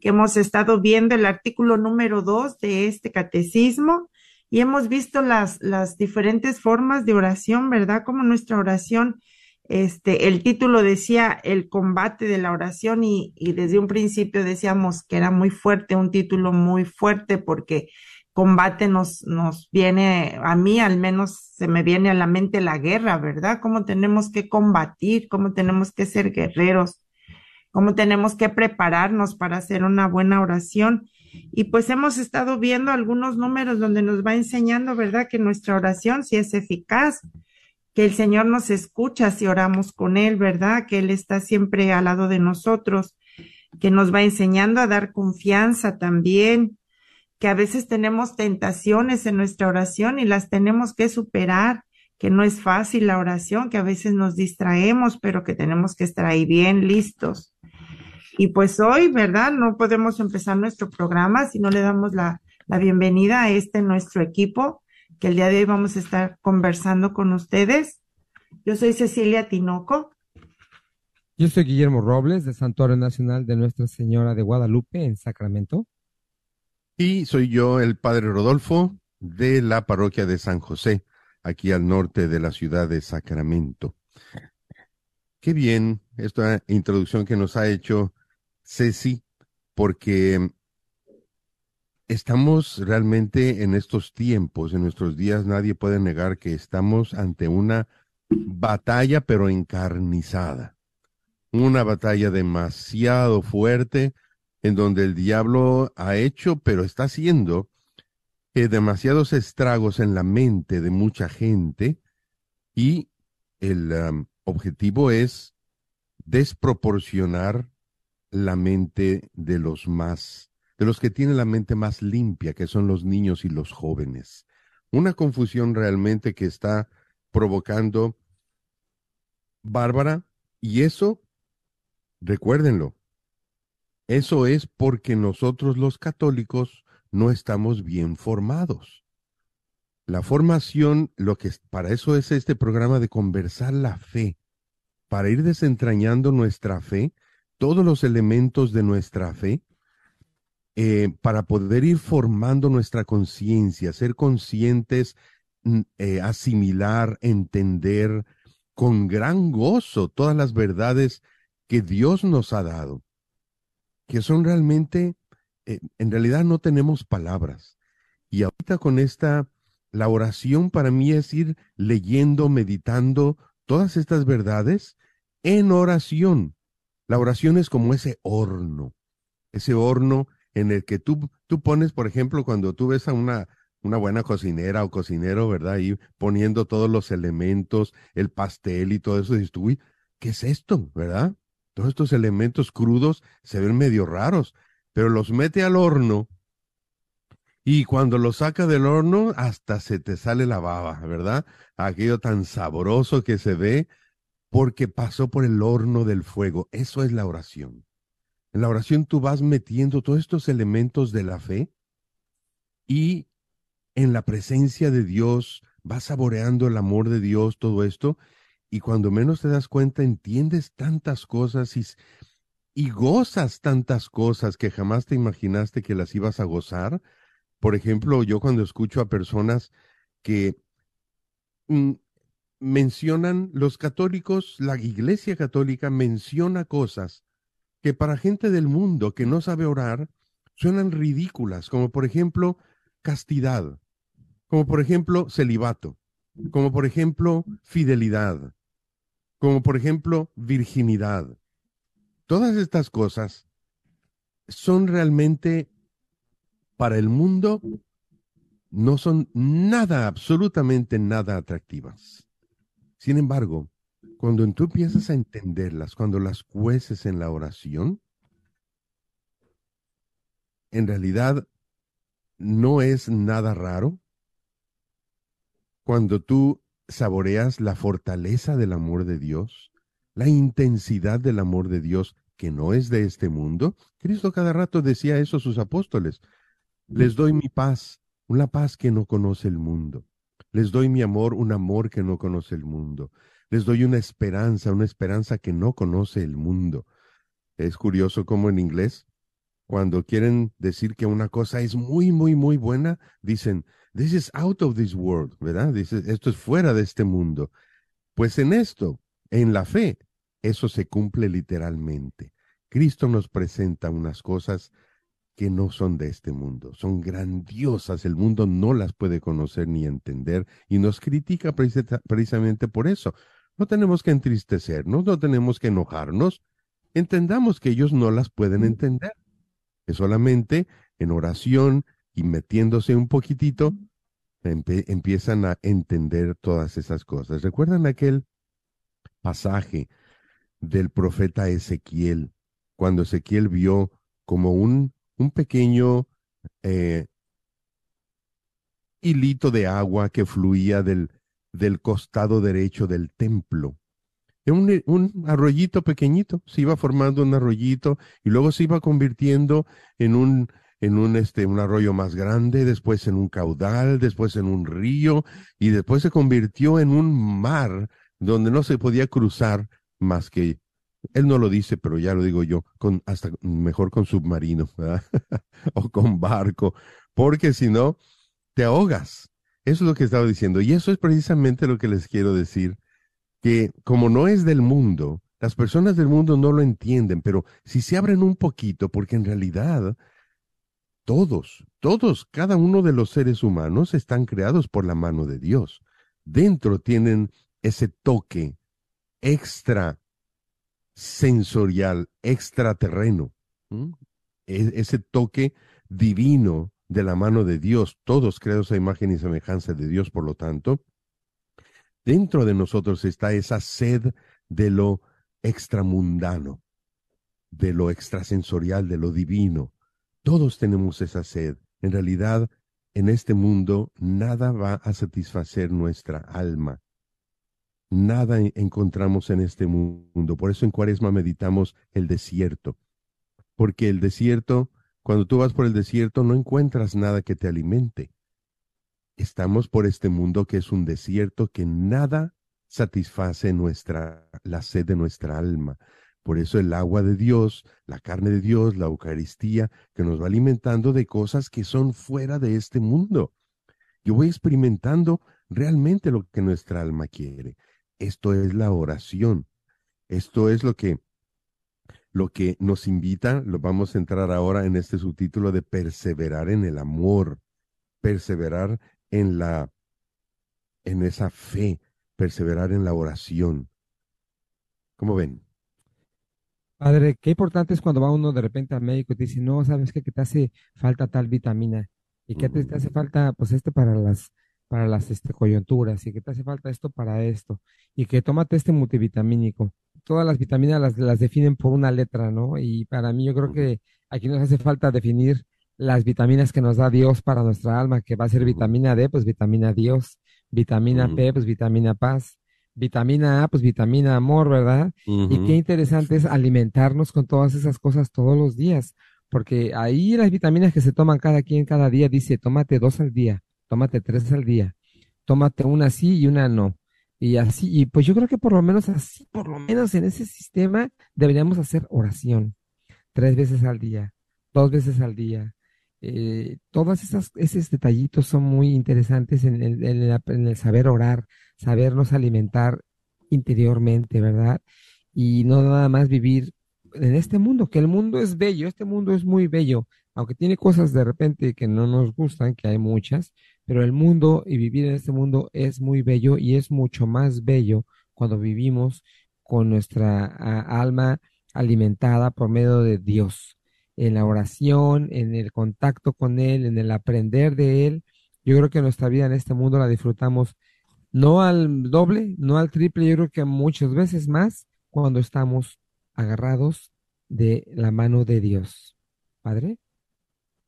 que hemos estado viendo el artículo número dos de este catecismo y hemos visto las, las diferentes formas de oración, ¿verdad? Como nuestra oración este, el título decía el combate de la oración y, y, desde un principio decíamos que era muy fuerte, un título muy fuerte porque combate nos, nos viene, a mí al menos se me viene a la mente la guerra, ¿verdad? Cómo tenemos que combatir, cómo tenemos que ser guerreros, cómo tenemos que prepararnos para hacer una buena oración. Y pues hemos estado viendo algunos números donde nos va enseñando, ¿verdad? Que nuestra oración sí es eficaz que el Señor nos escucha si oramos con Él, ¿verdad? Que Él está siempre al lado de nosotros, que nos va enseñando a dar confianza también, que a veces tenemos tentaciones en nuestra oración y las tenemos que superar, que no es fácil la oración, que a veces nos distraemos, pero que tenemos que estar ahí bien listos. Y pues hoy, ¿verdad? No podemos empezar nuestro programa si no le damos la, la bienvenida a este nuestro equipo que el día de hoy vamos a estar conversando con ustedes. Yo soy Cecilia Tinoco. Yo soy Guillermo Robles, de Santuario Nacional de Nuestra Señora de Guadalupe, en Sacramento. Y soy yo, el Padre Rodolfo, de la Parroquia de San José, aquí al norte de la ciudad de Sacramento. Qué bien esta introducción que nos ha hecho Ceci, porque Estamos realmente en estos tiempos, en nuestros días, nadie puede negar que estamos ante una batalla, pero encarnizada. Una batalla demasiado fuerte en donde el diablo ha hecho, pero está haciendo eh, demasiados estragos en la mente de mucha gente y el objetivo es desproporcionar la mente de los más de los que tienen la mente más limpia, que son los niños y los jóvenes. Una confusión realmente que está provocando Bárbara, y eso, recuérdenlo, eso es porque nosotros los católicos no estamos bien formados. La formación, lo que para eso es este programa de conversar la fe, para ir desentrañando nuestra fe, todos los elementos de nuestra fe, eh, para poder ir formando nuestra conciencia, ser conscientes, mm, eh, asimilar, entender con gran gozo todas las verdades que Dios nos ha dado, que son realmente, eh, en realidad no tenemos palabras. Y ahorita con esta, la oración para mí es ir leyendo, meditando todas estas verdades en oración. La oración es como ese horno, ese horno en el que tú, tú pones, por ejemplo, cuando tú ves a una, una buena cocinera o cocinero, ¿verdad? Ahí poniendo todos los elementos, el pastel y todo eso, dices tú, uy, ¿qué es esto? ¿Verdad? Todos estos elementos crudos se ven medio raros, pero los mete al horno y cuando los saca del horno hasta se te sale la baba, ¿verdad? Aquello tan sabroso que se ve porque pasó por el horno del fuego. Eso es la oración. En la oración tú vas metiendo todos estos elementos de la fe y en la presencia de Dios vas saboreando el amor de Dios, todo esto, y cuando menos te das cuenta entiendes tantas cosas y, y gozas tantas cosas que jamás te imaginaste que las ibas a gozar. Por ejemplo, yo cuando escucho a personas que mm, mencionan los católicos, la Iglesia Católica menciona cosas que para gente del mundo que no sabe orar suenan ridículas, como por ejemplo castidad, como por ejemplo celibato, como por ejemplo fidelidad, como por ejemplo virginidad. Todas estas cosas son realmente para el mundo, no son nada, absolutamente nada atractivas. Sin embargo, cuando tú empiezas a entenderlas, cuando las cueces en la oración, en realidad no es nada raro cuando tú saboreas la fortaleza del amor de Dios, la intensidad del amor de Dios que no es de este mundo. Cristo cada rato decía eso a sus apóstoles. Les doy mi paz, una paz que no conoce el mundo. Les doy mi amor, un amor que no conoce el mundo. Les doy una esperanza, una esperanza que no conoce el mundo. Es curioso cómo en inglés, cuando quieren decir que una cosa es muy, muy, muy buena, dicen, this is out of this world, ¿verdad? Dice, esto es fuera de este mundo. Pues en esto, en la fe, eso se cumple literalmente. Cristo nos presenta unas cosas que no son de este mundo, son grandiosas, el mundo no las puede conocer ni entender y nos critica precisamente por eso. No tenemos que entristecernos, no tenemos que enojarnos, entendamos que ellos no las pueden entender, que solamente en oración y metiéndose un poquitito empiezan a entender todas esas cosas. ¿Recuerdan aquel pasaje del profeta Ezequiel, cuando Ezequiel vio como un, un pequeño eh, hilito de agua que fluía del, del costado derecho del templo. Un, un arroyito pequeñito, se iba formando un arroyito y luego se iba convirtiendo en un, en un, este, un arroyo más grande, después en un caudal, después en un río y después se convirtió en un mar donde no se podía cruzar más que, él no lo dice, pero ya lo digo yo, con, hasta mejor con submarino o con barco, porque si no, te ahogas. Eso es lo que estaba diciendo. Y eso es precisamente lo que les quiero decir, que como no es del mundo, las personas del mundo no lo entienden, pero si se abren un poquito, porque en realidad todos, todos, cada uno de los seres humanos están creados por la mano de Dios. Dentro tienen ese toque extra sensorial, extraterreno, e-, ese toque divino de la mano de Dios, todos creados a imagen y semejanza de Dios, por lo tanto, dentro de nosotros está esa sed de lo extramundano, de lo extrasensorial, de lo divino. Todos tenemos esa sed. En realidad, en este mundo, nada va a satisfacer nuestra alma. Nada encontramos en este mundo. Por eso en Cuaresma meditamos el desierto. Porque el desierto, cuando tú vas por el desierto, no encuentras nada que te alimente. Estamos por este mundo que es un desierto que nada satisface nuestra, la sed de nuestra alma. Por eso el agua de Dios, la carne de Dios, la Eucaristía, que nos va alimentando de cosas que son fuera de este mundo. Yo voy experimentando realmente lo que nuestra alma quiere. Esto es la oración. Esto es lo que lo que nos invita, lo vamos a entrar ahora en este subtítulo de perseverar en el amor, perseverar en la en esa fe, perseverar en la oración. ¿Cómo ven? Padre, qué importante es cuando va uno de repente al médico y te dice, no, sabes qué? que te hace falta tal vitamina y que te, te hace falta, pues este para las para las este, coyunturas y que te hace falta esto para esto y que tómate este multivitamínico. Todas las vitaminas las, las definen por una letra, ¿no? Y para mí yo creo que aquí nos hace falta definir las vitaminas que nos da Dios para nuestra alma, que va a ser vitamina D, pues vitamina Dios, vitamina P, pues vitamina paz, vitamina A, pues vitamina amor, ¿verdad? Y qué interesante es alimentarnos con todas esas cosas todos los días, porque ahí las vitaminas que se toman cada quien cada día dice, tómate dos al día, tómate tres al día, tómate una sí y una no. Y así, y pues yo creo que por lo menos así, por lo menos en ese sistema deberíamos hacer oración. tres veces al día, dos veces al día. Eh, todos esos, esos detallitos son muy interesantes en el- en el saber orar, sabernos alimentar interiormente, ¿verdad? Y no nada más vivir en este mundo, que el mundo es bello, este mundo es muy bello, aunque tiene cosas de repente que no nos gustan, que hay muchas, pero el mundo y vivir en este mundo es muy bello y es mucho más bello cuando vivimos con nuestra alma alimentada por medio de Dios, en la oración, en el contacto con Él, en el aprender de Él. Yo creo que nuestra vida en este mundo la disfrutamos no al doble, no al triple, yo creo que muchas veces más cuando estamos agarrados de la mano de Dios. Padre.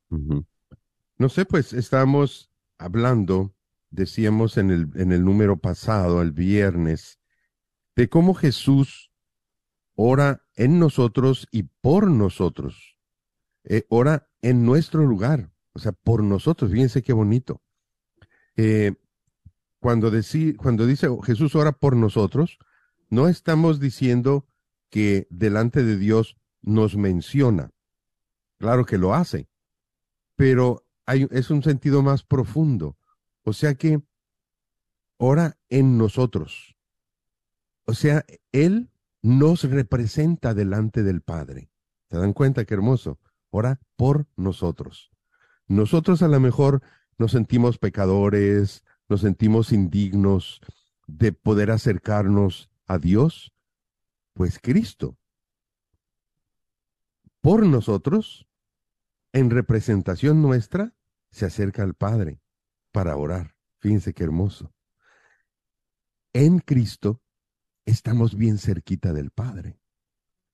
No sé, pues estamos hablando, decíamos en el, en el número pasado, el viernes, de cómo Jesús ora en nosotros y por nosotros. Eh, ora en nuestro lugar, o sea, por nosotros. Fíjense qué bonito. Eh, cuando, cuando dice Jesús ora por nosotros, no estamos diciendo que delante de Dios nos menciona. Claro que lo hace, pero hay, es un sentido más profundo. O sea que ora en nosotros. O sea, Él nos representa delante del Padre. ¿Se dan cuenta qué hermoso? Ora por nosotros. Nosotros a lo mejor nos sentimos pecadores, nos sentimos indignos de poder acercarnos a Dios. Pues Cristo, por nosotros, en representación nuestra, se acerca al Padre para orar. Fíjense qué hermoso. En Cristo estamos bien cerquita del Padre.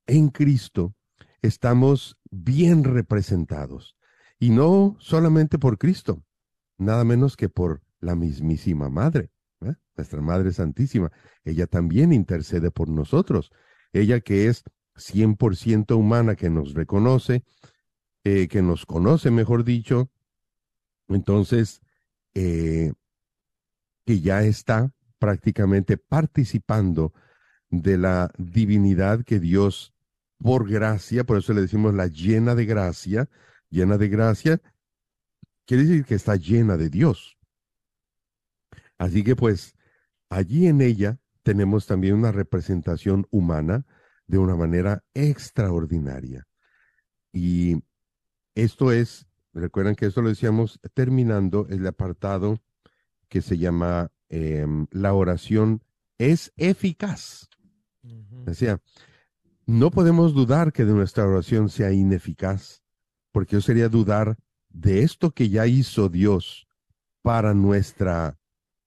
En Cristo estamos bien representados. Y no solamente por Cristo, nada menos que por la mismísima Madre, ¿eh? nuestra Madre Santísima. Ella también intercede por nosotros. Ella que es 100% humana, que nos reconoce, eh, que nos conoce, mejor dicho. Entonces, eh, que ya está prácticamente participando de la divinidad que Dios, por gracia, por eso le decimos la llena de gracia, llena de gracia, quiere decir que está llena de Dios. Así que pues allí en ella tenemos también una representación humana de una manera extraordinaria. Y esto es, recuerdan que esto lo decíamos terminando el apartado que se llama em, la oración es eficaz. O sea, no podemos dudar que de nuestra oración sea ineficaz, porque eso sería dudar de esto que ya hizo Dios para nuestra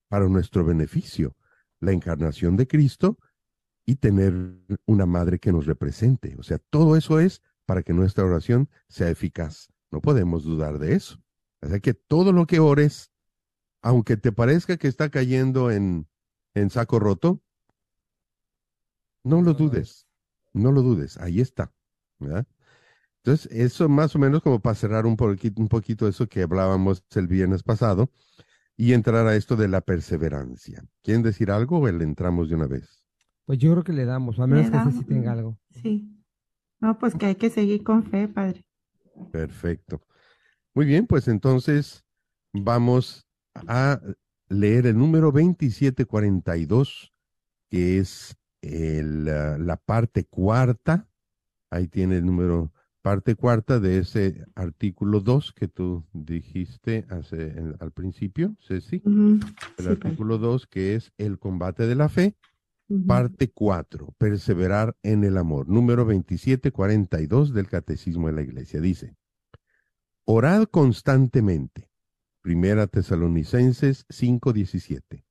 para nuestro beneficio, la encarnación de Cristo y tener una madre que nos represente. O sea, todo eso es para que nuestra oración sea eficaz. No podemos dudar de eso. O sea que todo lo que ores, aunque te parezca que está cayendo en, en saco roto, no lo dudes, no lo dudes, ahí está. ¿verdad? Entonces, eso más o menos como para cerrar un poquito, un poquito eso que hablábamos el viernes pasado y entrar a esto de la perseverancia. ¿Quieren decir algo o le entramos de una vez? Pues yo creo que le damos, a menos que sí tenga algo. Sí. No, pues que hay que seguir con fe, padre. Perfecto. Muy bien, pues entonces vamos a leer el número 2742, que es el, ah, la parte cuarta. Ahí tiene el número parte cuarta de ese artículo 2 que tú dijiste hace, en- al principio, Ceci. El sí, artículo 2 que es el combate de la fe. Parte 4, perseverar en el amor. Número 2742 del Catecismo de la Iglesia. Dice, orad constantemente. Primera Tesalonicenses 5:17.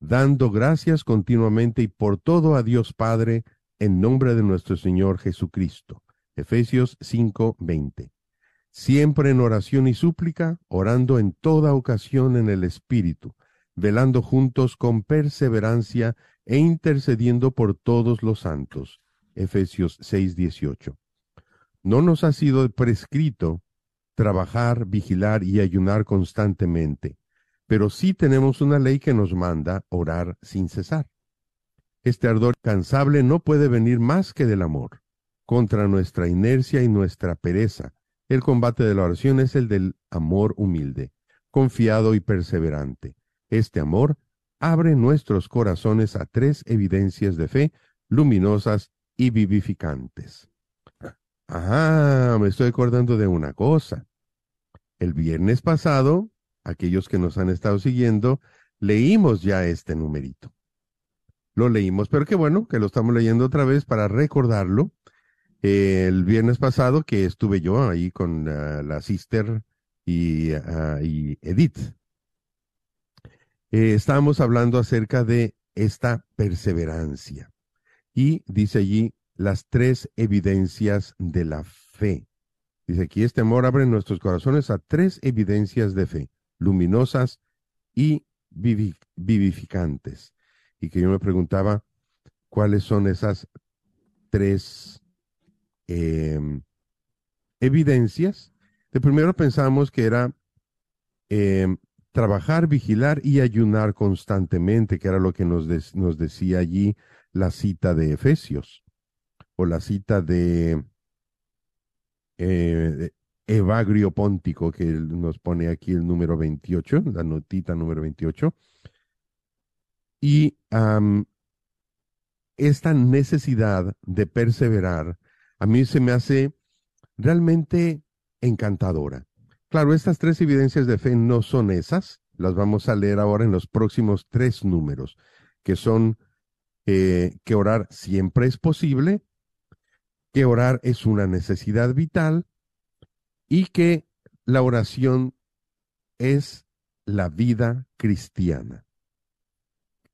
Dando gracias continuamente y por todo a Dios Padre en nombre de nuestro Señor Jesucristo. Efesios 5:20. Siempre en oración y súplica, orando en toda ocasión en el Espíritu, velando juntos con perseverancia e intercediendo por todos los santos. Efesios 6:18. No nos ha sido prescrito trabajar, vigilar y ayunar constantemente, pero sí tenemos una ley que nos manda orar sin cesar. Este ardor cansable no puede venir más que del amor. contra nuestra inercia y nuestra pereza. El combate de la oración es el del amor humilde, confiado y perseverante. Este amor abre nuestros corazones a tres evidencias de fe luminosas y vivificantes. Ah, me estoy acordando de una cosa. El viernes pasado, aquellos que nos han estado siguiendo, leímos ya este numerito. Lo leímos, pero qué bueno que lo estamos leyendo otra vez para recordarlo. el viernes pasado que estuve yo ahí con ah, la sister y, ah, y Edith. Eh, estábamos hablando acerca de esta perseverancia. Y dice allí las tres evidencias de la fe. Dice aquí, este amor abre nuestros corazones a tres evidencias de fe, luminosas y vivificantes. Y que yo me preguntaba, ¿cuáles son esas tres em, evidencias? De primero pensamos que era em, trabajar, vigilar y ayunar constantemente, que era lo que nos, nos decía allí la cita de Efesios o la cita de, eh, Evagrio Póntico, que nos pone aquí el número 28, la notita número 28. Y esta necesidad de perseverar a mí se me hace realmente encantadora. Claro, estas tres evidencias de fe no son esas, las vamos a leer ahora en los próximos tres números, que son eh, que orar siempre es posible, que orar es una necesidad vital y que la oración es la vida cristiana,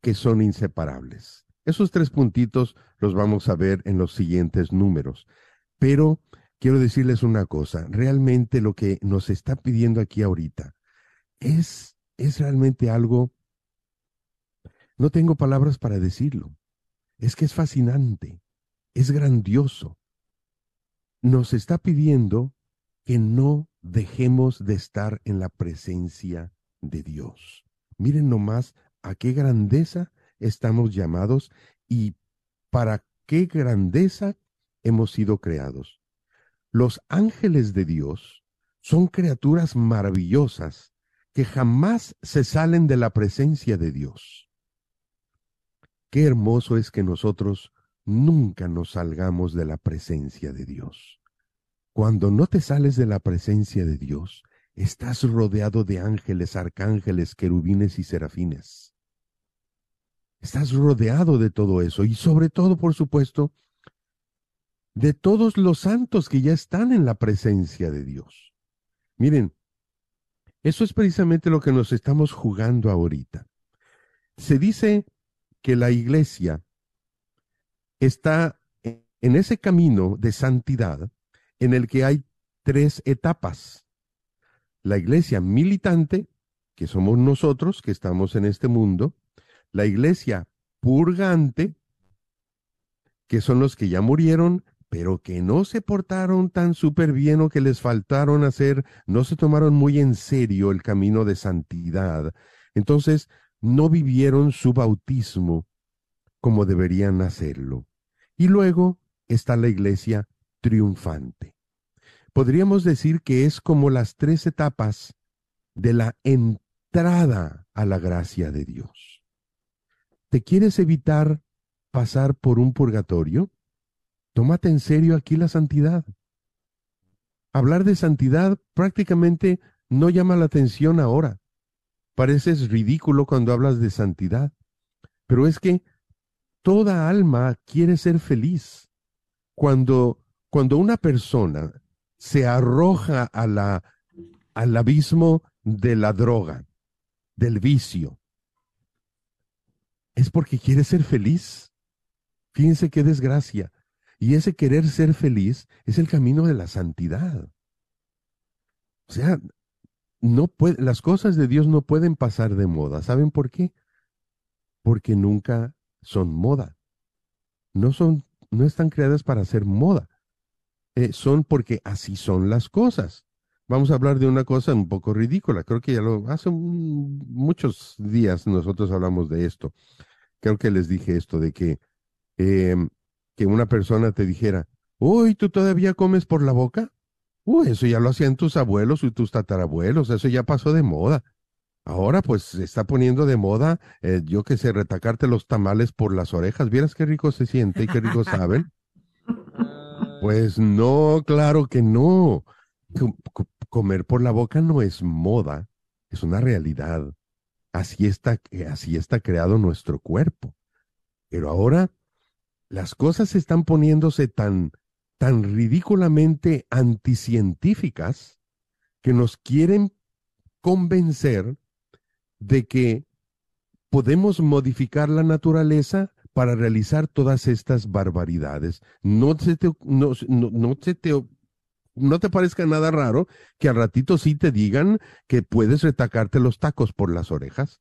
que son inseparables. Esos tres puntitos los vamos a ver en los siguientes números. Pero quiero decirles una cosa, realmente lo que nos está pidiendo aquí ahorita es, es realmente algo, no tengo palabras para decirlo, es que es fascinante, es grandioso. Nos está pidiendo que no dejemos de estar en la presencia de Dios. Miren nomás a qué grandeza estamos llamados y para qué grandeza hemos sido creados. Los ángeles de Dios son criaturas maravillosas que jamás se salen de la presencia de Dios. Qué hermoso es que nosotros nunca nos salgamos de la presencia de Dios. Cuando no te sales de la presencia de Dios, estás rodeado de ángeles, arcángeles, querubines y serafines. Estás rodeado de todo eso y sobre todo, por supuesto, de todos los santos que ya están en la presencia de Dios. Miren, eso es precisamente lo que nos estamos jugando ahorita. Se dice que la iglesia está en ese camino de santidad en el que hay tres etapas. La iglesia militante, que somos nosotros que estamos en este mundo, la iglesia purgante, que son los que ya murieron pero que no se portaron tan súper bien o que les faltaron hacer, no se tomaron muy en serio el camino de santidad. Entonces, no vivieron su bautismo como deberían hacerlo. Y luego está la iglesia triunfante. Podríamos decir que es como las tres etapas de la entrada a la gracia de Dios. ¿Te quieres evitar pasar por un purgatorio? Tómate en serio aquí la santidad. Hablar de santidad prácticamente no llama la atención ahora. Pareces ridículo cuando hablas de santidad. Pero es que toda alma quiere ser feliz. Cuando, cuando una persona se arroja a la, al abismo de la droga, del vicio, es porque quiere ser feliz. Fíjense qué desgracia. Y ese querer ser feliz es el camino de la santidad. O sea, no las cosas de Dios no pueden pasar de moda. ¿Saben por qué? Porque nunca son moda. No son, no están creadas para ser moda. Eh, son porque así son las cosas. Vamos a hablar de una cosa un poco ridícula. Creo que ya lo hace muchos días nosotros hablamos de esto. Creo que les dije esto de que em, que una persona te dijera, Uy, ¿tú todavía comes por la boca? Uy, eso ya lo hacían tus abuelos y tus tatarabuelos, eso ya pasó de moda. Ahora pues se está poniendo de moda, eh, yo que sé, retacarte los tamales por las orejas. ¿Vieras qué rico se siente y qué rico saben? Pues no, claro que no. Com- co- comer por la boca no es moda, es una realidad. Así está, eh, así está creado nuestro cuerpo. Pero ahora las cosas están poniéndose tan, tan ridículamente anticientíficas que nos quieren convencer de que podemos modificar la naturaleza para realizar todas estas barbaridades. No se te, no, no- no te, no te parezca nada raro que al ratito sí te digan que puedes retacarte los tacos por las orejas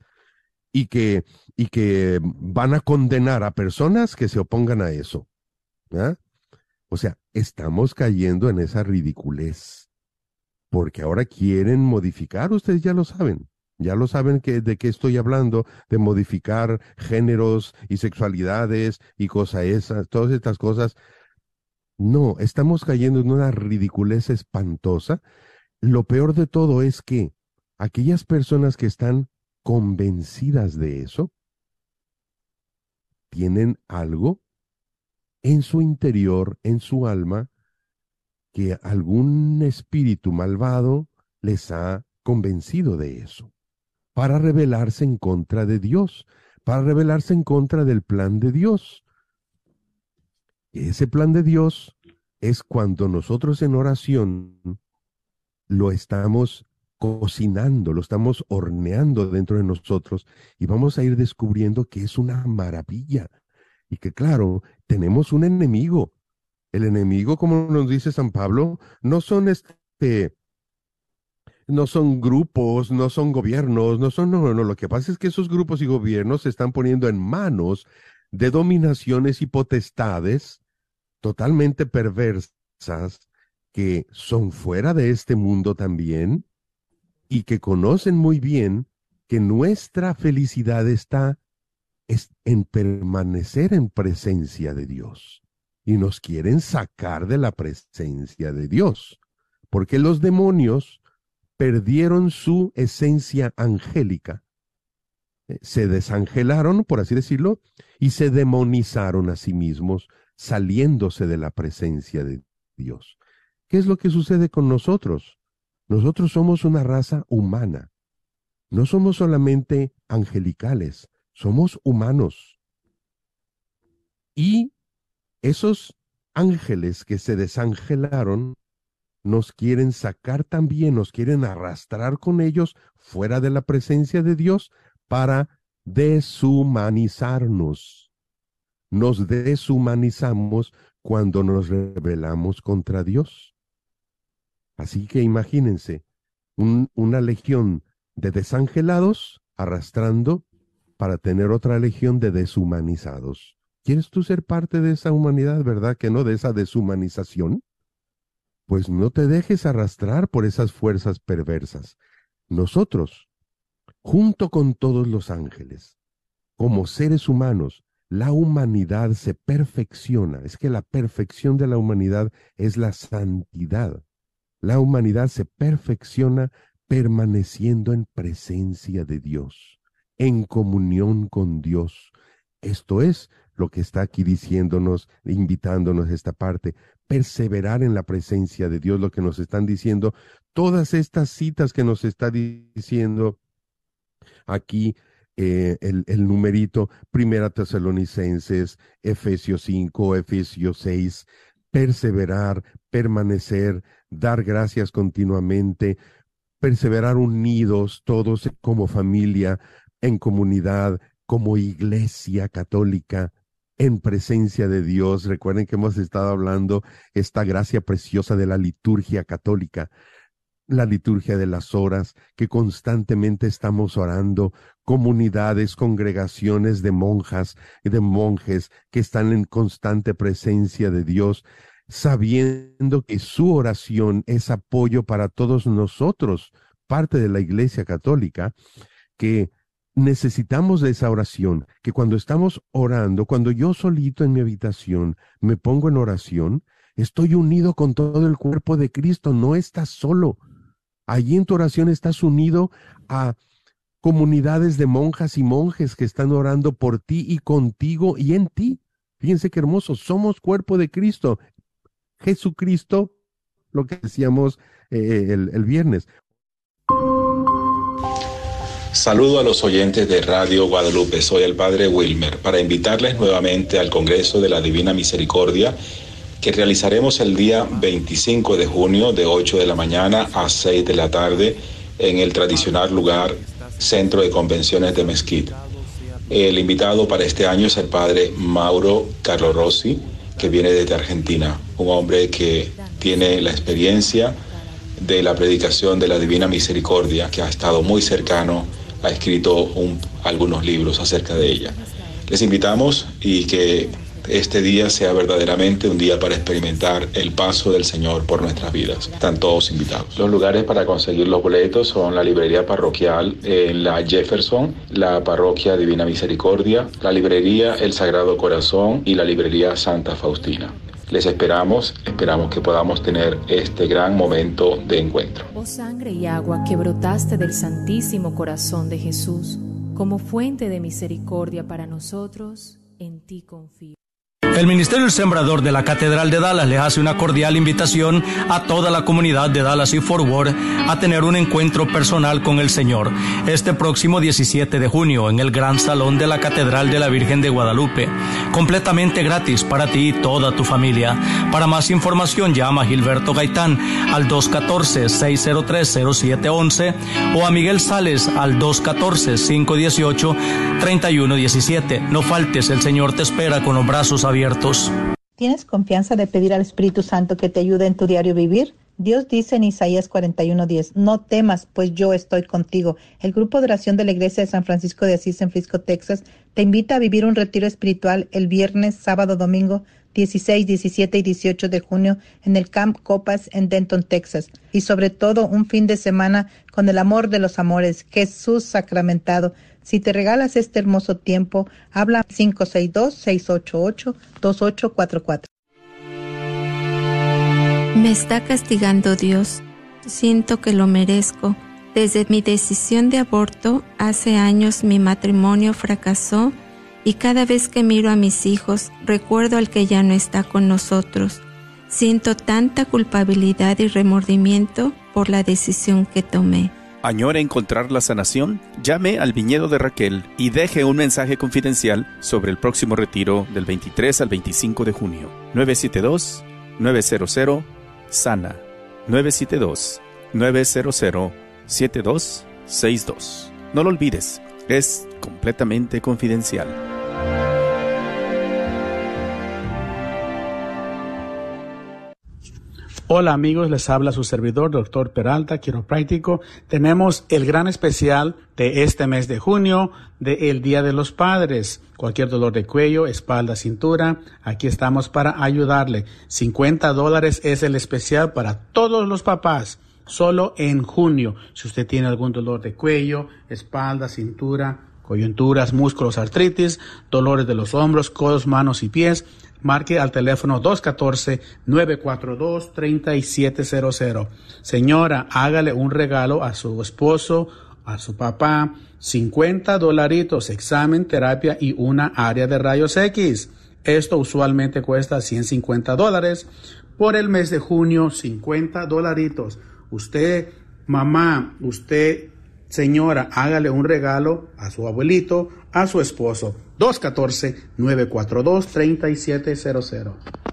y que, y que van a condenar a personas que se opongan a eso. O sea, estamos cayendo en esa ridiculez porque ahora quieren modificar, ustedes ya lo saben, ya lo saben que, de qué estoy hablando, de modificar géneros y sexualidades y cosas esas, todas estas cosas. No, estamos cayendo en una ridiculez espantosa. Lo peor de todo es que aquellas personas que están convencidas de eso tienen algo en su interior, en su alma, que algún espíritu malvado les ha convencido de eso, para rebelarse en contra de Dios, para rebelarse en contra del plan de Dios. Ese plan de Dios es cuando nosotros en oración lo estamos cocinando, lo estamos horneando dentro de nosotros y vamos a ir descubriendo que es una maravilla y que claro, tenemos un enemigo. El enemigo, como nos dice San Pablo, no son este no son grupos, no son gobiernos, no son, no, no, lo que pasa es que esos grupos y gobiernos se están poniendo en manos de dominaciones y potestades totalmente perversas que son fuera de este mundo también y que conocen muy bien que nuestra felicidad está es en permanecer en presencia de Dios y nos quieren sacar de la presencia de Dios, porque los demonios perdieron su esencia angélica, eh, se desangelaron, por así decirlo, y se demonizaron a sí mismos, saliéndose de la presencia de Dios. ¿Qué es lo que sucede con nosotros? Nosotros somos una raza humana. No somos solamente angelicales, somos humanos. Y esos ángeles que se desangelaron nos quieren sacar también, nos quieren arrastrar con ellos fuera de la presencia de Dios para deshumanizarnos. Nos deshumanizamos cuando nos rebelamos contra Dios. Así que imagínense un- una legión de desangelados arrastrando para tener otra legión de deshumanizados. ¿Quieres tú ser parte de esa humanidad, verdad que no? De esa deshumanización. Pues no te dejes arrastrar por esas fuerzas perversas. Nosotros, junto con todos los ángeles, como seres humanos, la humanidad se perfecciona. Es que la perfección de la humanidad es la santidad. La humanidad se perfecciona permaneciendo en presencia de Dios, en comunión con Dios. Esto es lo que está aquí diciéndonos, invitándonos a esta parte, perseverar en la presencia de Dios, lo que nos están diciendo, todas estas citas que nos está diciendo aquí eh, el, el numerito, Primera Tesalonicenses, Efesios 5, Efesios 6, perseverar, permanecer, dar gracias continuamente, perseverar unidos todos como familia, en comunidad, como iglesia católica, en presencia de Dios. Recuerden que hemos estado hablando esta gracia preciosa de la liturgia católica, la liturgia de las horas, que constantemente estamos orando, comunidades, congregaciones de monjas y de monjes que están en constante presencia de Dios, sabiendo que su oración es apoyo para todos nosotros, parte de la Iglesia Católica, que necesitamos de esa oración, que cuando estamos orando, cuando yo solito en mi habitación me pongo en oración, estoy unido con todo el cuerpo de Cristo, no estás solo. Allí en tu oración estás unido a comunidades de monjas y monjes que están orando por ti y contigo y en ti. Fíjense qué hermoso, somos cuerpo de Cristo. Jesucristo, lo que decíamos eh, el, el viernes. Saludo a los oyentes de Radio Guadalupe, soy el Padre Wilmer, para invitarles nuevamente al Congreso de la Divina Misericordia que realizaremos el día 25 de junio de 8 de la mañana a 6 de la tarde en el tradicional lugar Centro de Convenciones de Mezquita. El invitado para este año es el padre Mauro Carlo Rossi, que viene desde Argentina, un hombre que tiene la experiencia de la predicación de la Divina Misericordia, que ha estado muy cercano, ha escrito algunos libros acerca de ella. Les invitamos y que este día sea verdaderamente un día para experimentar el paso del Señor por nuestras vidas. Están todos invitados. Los lugares para conseguir los boletos son la librería parroquial en la Jefferson, la parroquia Divina Misericordia, la librería El Sagrado Corazón y la librería Santa Faustina. Les esperamos, esperamos que podamos tener este gran momento de encuentro. Oh sangre y agua que brotaste del Santísimo Corazón de Jesús, como fuente de misericordia para nosotros, en ti confío. El Ministerio Sembrador de la Catedral de Dallas le hace una cordial invitación a toda la comunidad de Dallas y Fort Worth a tener un encuentro personal con el Señor este próximo 17 de junio en el Gran Salón de la Catedral de la Virgen de Guadalupe. Completamente gratis para ti y toda tu familia. Para más información llama a Gilberto Gaitán al 214-603-0711 o a Miguel Sales al 214-518-3117. No faltes, el Señor te espera con los brazos abiertos. ¿Tienes confianza de pedir al Espíritu Santo que te ayude en tu diario vivir? Dios dice en Isaías 41:10, no temas, pues yo estoy contigo. El grupo de oración de la Iglesia de San Francisco de Asís en Frisco, Texas, te invita a vivir un retiro espiritual el viernes, sábado, domingo 16, 17 y 18 de junio en el Camp Copas en Denton, Texas. Y sobre todo un fin de semana con el amor de los amores, Jesús sacramentado. Si te regalas este hermoso tiempo, habla 562-688-2844. Me está castigando Dios. Siento que lo merezco. Desde mi decisión de aborto, hace años mi matrimonio fracasó y cada vez que miro a mis hijos recuerdo al que ya no está con nosotros. Siento tanta culpabilidad y remordimiento por la decisión que tomé. ¿Añora encontrar la sanación? Llame al viñedo de Raquel y deje un mensaje confidencial sobre el próximo retiro del 23 al 25 de junio. 972-900 Sana. 972-900-7262. No lo olvides, es completamente confidencial. Hola amigos, les habla su servidor, doctor Peralta, quiropráctico. Tenemos el gran especial de este mes de junio, de el Día de los Padres. Cualquier dolor de cuello, espalda, cintura, aquí estamos para ayudarle. 50 dólares es el especial para todos los papás, solo en junio. Si usted tiene algún dolor de cuello, espalda, cintura, coyunturas, músculos, artritis, dolores de los hombros, codos, manos y pies, marque al teléfono 214-942-3700. Señora, hágale un regalo a su esposo, a su papá, 50 dolaritos, examen, terapia y una área de rayos X. Esto usualmente cuesta 150 dólares. Por el mes de junio, 50 dolaritos. Usted, mamá, usted, señora, hágale un regalo a su abuelito, a su esposo. 214-942-3700.